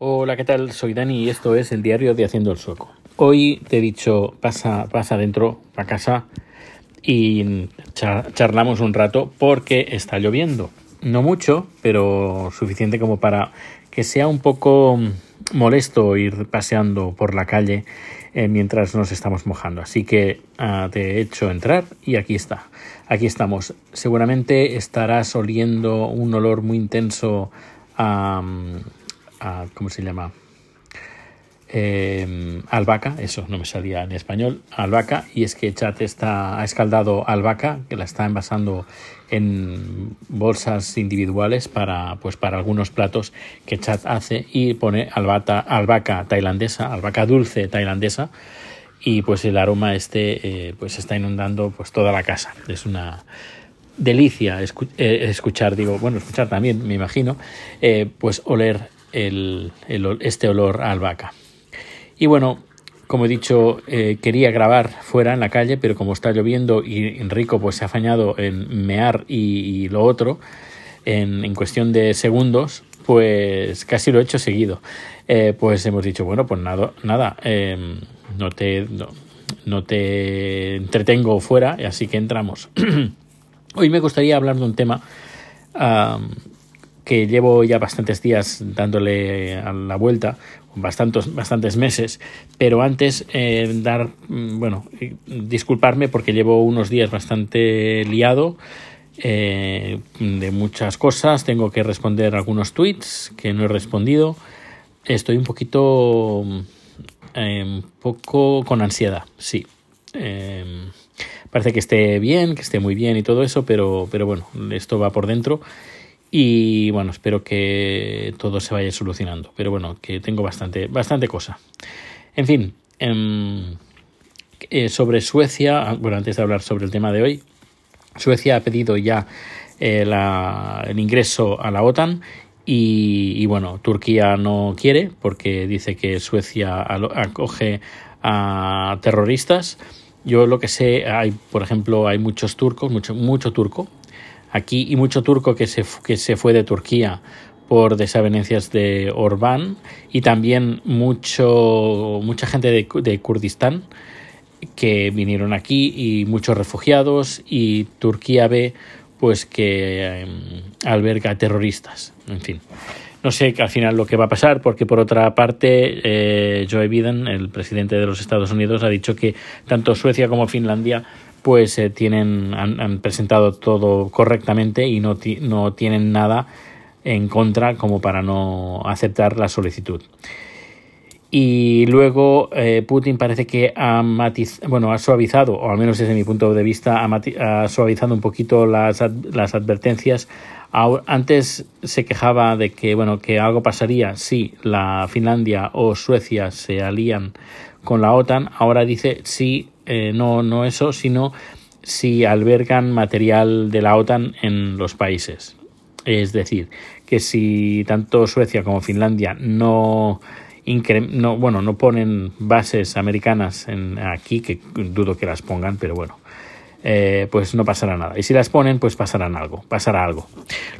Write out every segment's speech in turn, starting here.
Hola, ¿qué tal? Soy Dani y esto es el diario de Haciendo el Sueco. Hoy te he dicho, pasa, pasa adentro, a casa y charlamos un rato porque está lloviendo. No mucho, pero suficiente como para que sea un poco molesto ir paseando por la calle eh, mientras nos estamos mojando. Así que ah, te he hecho entrar y aquí está. Aquí estamos. Seguramente estarás oliendo un olor muy intenso a ¿cómo se llama? Eh, albahaca, eso no me salía en español, albahaca, y es que Chat está, ha escaldado albahaca, que la está envasando en bolsas individuales para, pues para algunos platos que Chat hace y pone albata, albahaca tailandesa, albahaca dulce tailandesa, y pues el aroma este eh, pues está inundando pues toda la casa. Es una delicia eh, escuchar, digo, bueno, escuchar también, me imagino, pues oler el, este olor a albahaca. Y bueno, como he dicho, eh, quería grabar fuera en la calle, pero como está lloviendo y Enrico pues se ha afañado en mear y, lo otro en, en, cuestión de segundos, pues casi lo he hecho seguido. Eh, pues hemos dicho, bueno, pues nada, nada em, no, te, no, te entretengo fuera, así que entramos. Hoy me gustaría hablar de un tema que llevo ya bastantes días dándole a la vuelta, bastantes, meses, pero antes eh, dar, mm, bueno, disculparme porque llevo unos días bastante liado eh, de muchas cosas, tengo que responder algunos tweets que no he respondido, estoy un poquito, eh, un poco con ansiedad, sí. parece que esté bien, que esté muy bien y todo eso, pero, pero bueno, esto va por dentro y bueno, espero que todo se vaya solucionando. Pero bueno, que tengo bastante, bastante cosa. En fin, em, eh, sobre Suecia, bueno, antes de hablar sobre el tema de hoy, Suecia ha pedido ya eh, el ingreso a la OTAN y, bueno, Turquía no quiere porque dice que Suecia acoge a terroristas. Yo lo que sé, hay, por ejemplo, hay muchos turcos, mucho, mucho turco aquí y mucho turco que se, que se fue de Turquía por desavenencias de Orbán y también mucho, mucha gente de, de Kurdistán que vinieron aquí y muchos refugiados y Turquía ve pues que em, alberga terroristas en fin. No sé al final lo que va a pasar porque por otra parte eh, Joe Biden el presidente de los Estados Unidos ha dicho que tanto Suecia como Finlandia pues eh, tienen, han, presentado todo correctamente y no, no tienen nada en contra como para no aceptar la solicitud. Y luego eh, Putin parece que ha, bueno, ha suavizado, o al menos desde mi punto de vista, ha, suavizado un poquito las, las advertencias. Antes se quejaba de que, bueno, que algo pasaría si la Finlandia o Suecia se alían con la OTAN. Ahora dice sí eh, no, no eso, sino si albergan material de la OTAN en los países. Es decir, que si tanto Suecia como Finlandia no, no, bueno, no ponen bases americanas en, aquí, que dudo que las pongan, pero bueno, eh, pues no pasará nada. Y si las ponen, pues pasarán algo, pasará algo.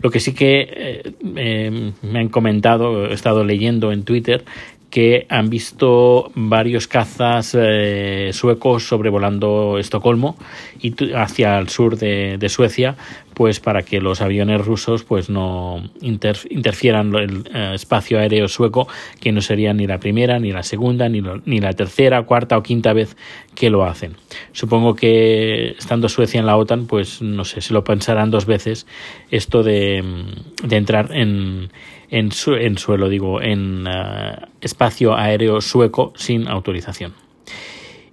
Lo que sí que eh, me han comentado, he estado leyendo en Twitter, que han visto varios cazas eh, suecos sobrevolando Estocolmo y hacia el sur de, Suecia, pues para que los aviones rusos pues no interfieran el eh, espacio aéreo sueco, que no sería ni la primera, ni la segunda, ni, ni la tercera, cuarta o quinta vez que lo hacen. Supongo que estando Suecia en la OTAN, pues no sé, se lo pensarán dos veces esto de, de entrar en en, en suelo, digo, en eh, espacio aéreo sueco sin autorización.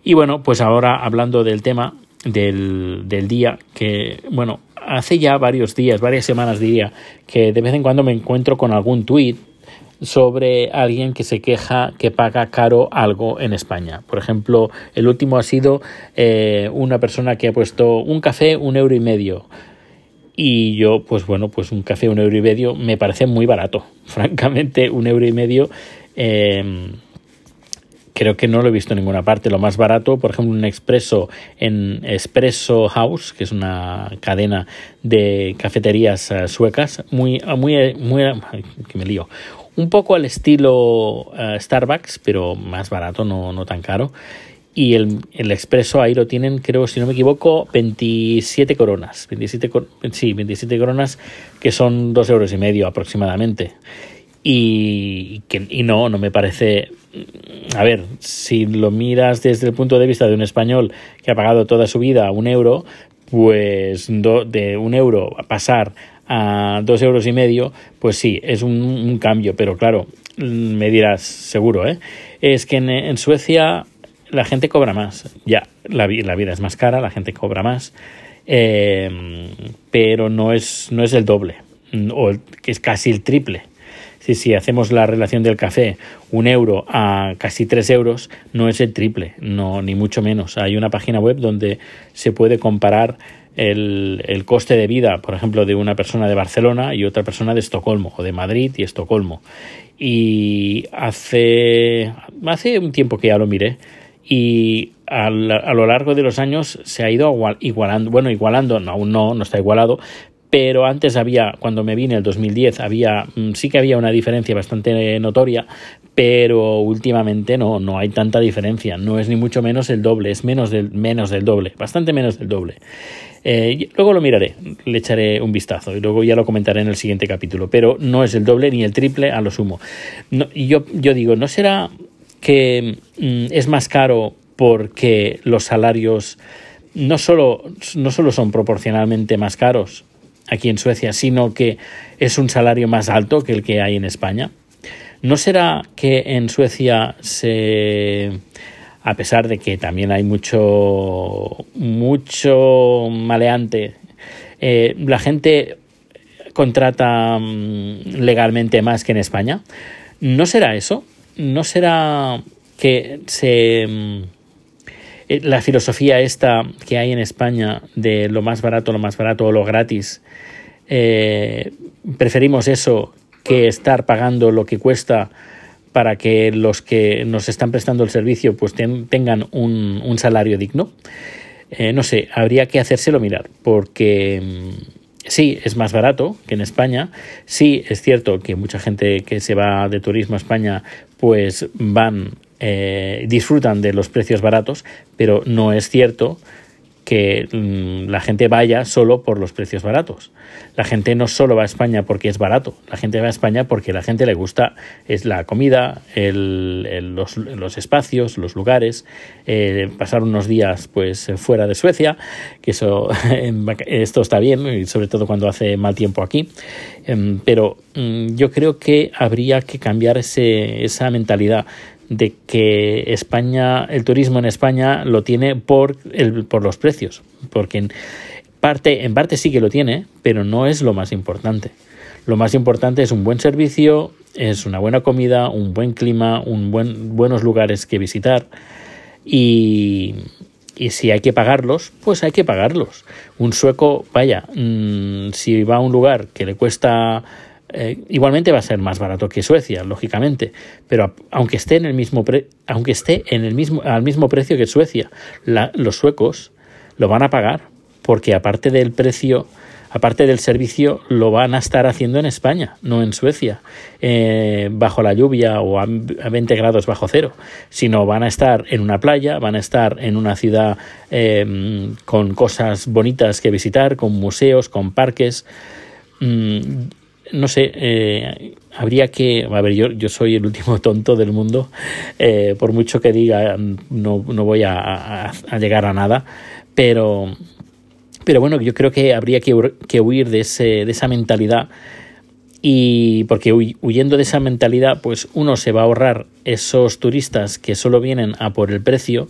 Y bueno, pues ahora hablando del tema del, del día, que bueno, hace ya varios días, varias semanas diría, que de vez en cuando me encuentro con algún tuit sobre alguien que se queja que paga caro algo en España. Por ejemplo, el último ha sido eh, una persona que ha puesto un café un euro y medio y yo, pues bueno, pues un café, un euro y medio, me parece muy barato. Francamente, un euro y medio em, creo que no lo he visto en ninguna parte. Lo más barato, por ejemplo, un expreso en Espresso House, que es una cadena de cafeterías eh, suecas, muy, muy, muy, que me lío, un poco al estilo eh, Starbucks, pero más barato, no, no tan caro. Y el, el, expreso ahí lo tienen, creo, si no me equivoco, 27 coronas. 27, sí, 27 coronas, que son dos euros y medio aproximadamente. Y, que, y no, no me parece a ver, si lo miras desde el punto de vista de un español que ha pagado toda su vida un euro, pues de un euro a pasar a dos euros y medio, pues sí, es un, cambio, pero claro, me dirás, seguro, ¿eh? Es que en, Suecia la gente cobra más, ya, la, vida es más cara, la gente cobra más, eh, pero no es, no es el doble, o que es casi el triple si, si hacemos la relación del café, un euro a casi tres euros, no es el triple, no, ni mucho menos. Hay una página web donde se puede comparar el, el, coste de vida, por ejemplo, de una persona de Barcelona y otra persona de Estocolmo, o de Madrid y Estocolmo. Y hace, hace un tiempo que ya lo miré, y a, a, lo largo de los años se ha ido igualando, bueno, igualando, aún no, no está igualado, pero antes había, cuando me vine el 2010, había, mm, sí que había una diferencia bastante notoria, pero últimamente no, no hay tanta diferencia, no es ni mucho menos el doble, es menos del, menos del doble, bastante menos del doble. Eh, luego lo miraré, le echaré un vistazo y luego ya lo comentaré en el siguiente capítulo, pero no es el doble ni el triple a lo sumo. y yo, yo digo, ¿no será que mm, es más caro porque los salarios no solo, no solo son proporcionalmente más caros, aquí en Suecia, sino que es un salario más alto que el que hay en España. ¿No será que en Suecia se a pesar de que también hay mucho mucho maleante eh, la gente contrata mm, legalmente más que en España no será eso no será que se mm, eh, la filosofía esta que hay en España de lo más barato, lo más barato o lo gratis, eh, preferimos eso que estar pagando lo que cuesta para que los que nos están prestando el servicio pues tengan un, un, salario digno. Eh, no sé, habría que hacérselo mirar, porque mm, sí, es más barato que en España. Sí, es cierto que mucha gente que se va de turismo a España pues van eh, disfrutan de los precios baratos, pero no es cierto que mm, la gente vaya solo por los precios baratos. La gente no solo va a España porque es barato, la gente va a España porque la gente le gusta es la comida, los, espacios, los lugares, eh, pasar unos días pues fuera de Suecia, que eso esto está bien, sobre todo cuando hace mal tiempo aquí. Em, pero mm, yo creo que habría que cambiar ese, esa mentalidad de que España, el turismo en España lo tiene por, el, por los precios, porque en parte, en parte sí que lo tiene, pero no es lo más importante. Lo más importante es un buen servicio, es una buena comida, un buen clima, un buen, buenos lugares que visitar y, y si hay que pagarlos, pues hay que pagarlos. Un sueco, vaya, mm, si va a un lugar que le cuesta eh, igualmente va a ser más barato que Suecia, lógicamente, pero aunque esté en el mismo aunque esté en el mismo al mismo precio que Suecia, los suecos lo van a pagar porque aparte del precio aparte del servicio, lo van a estar haciendo en España, no en Suecia, eh, bajo la lluvia o a 20 grados bajo cero, sino van a estar en una playa, van a estar en una ciudad eh, con cosas bonitas que visitar, con museos, con parques. Mm, no sé, eh, habría que, a ver, yo, yo soy el último tonto del mundo, eh, por mucho que diga, no, no voy a, llegar a nada, pero, pero bueno, yo creo que habría que, que huir de, ese, de esa mentalidad y porque huyendo de esa mentalidad, pues uno se va a ahorrar esos turistas que solo vienen a por el precio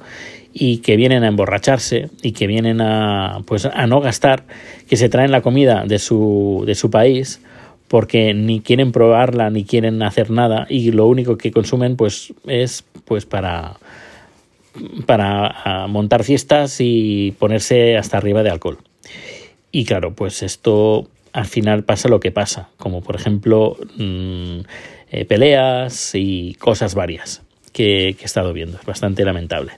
y que vienen a emborracharse y que vienen a pues a no gastar, que se traen la comida de su, de su país porque ni quieren probarla ni quieren hacer nada y lo único que consumen pues es pues para para ah, montar fiestas y ponerse hasta arriba de alcohol. Y claro, pues esto al final pasa lo que pasa, como por ejemplo mm, eh, peleas y cosas varias que, he estado viendo. Es bastante lamentable.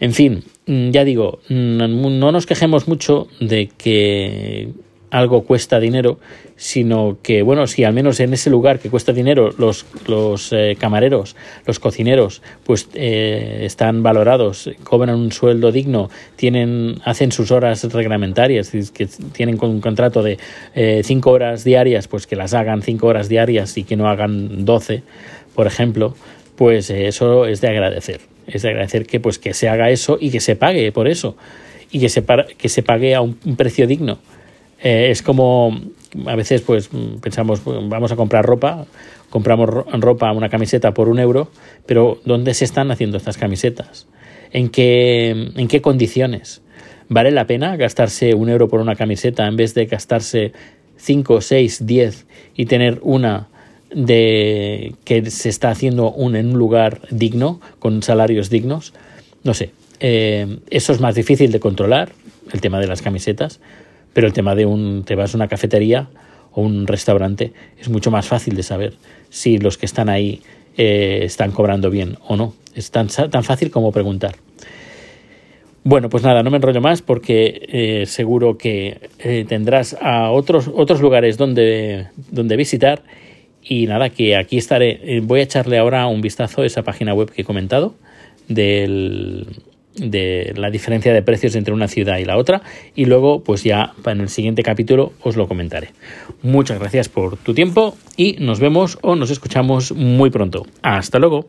En fin, mm, ya digo, no nos quejemos mucho de que algo cuesta dinero, sino que, bueno, si al menos en ese lugar que cuesta dinero los, los eh, camareros, los cocineros, pues eh, están valorados, cobran un sueldo digno, tienen, hacen sus horas reglamentarias, que tienen un contrato de eh, cinco horas diarias, pues que las hagan cinco horas diarias y que no hagan doce, por ejemplo, pues eso es de agradecer. Es de agradecer que, pues, que se haga eso y que se pague por eso y que se, que se pague a un precio digno eh, es como a veces pues pensamos, vamos a comprar ropa, compramos ropa, una camiseta por un euro, pero ¿dónde se están haciendo estas camisetas? ¿En qué, en qué condiciones? ¿Vale la pena gastarse un euro por una camiseta en vez de gastarse 5, 6, 10 y tener una de que se está haciendo un, en un lugar digno, con salarios dignos? No sé, eh, eso es más difícil de controlar, el tema de las camisetas, pero el tema de un, te vas a una cafetería o un restaurante es mucho más fácil de saber si los que están ahí eh, están cobrando bien o no. Es tan, tan fácil como preguntar. Bueno, pues nada, no me enrollo más porque eh, seguro que eh, tendrás a otros, otros lugares donde, donde visitar y nada, que aquí estaré. Voy a echarle ahora un vistazo a esa página web que he comentado del, de la diferencia de precios entre una ciudad y la otra y luego pues ya en el siguiente capítulo os lo comentaré. Muchas gracias por tu tiempo y nos vemos o nos escuchamos muy pronto. Hasta luego.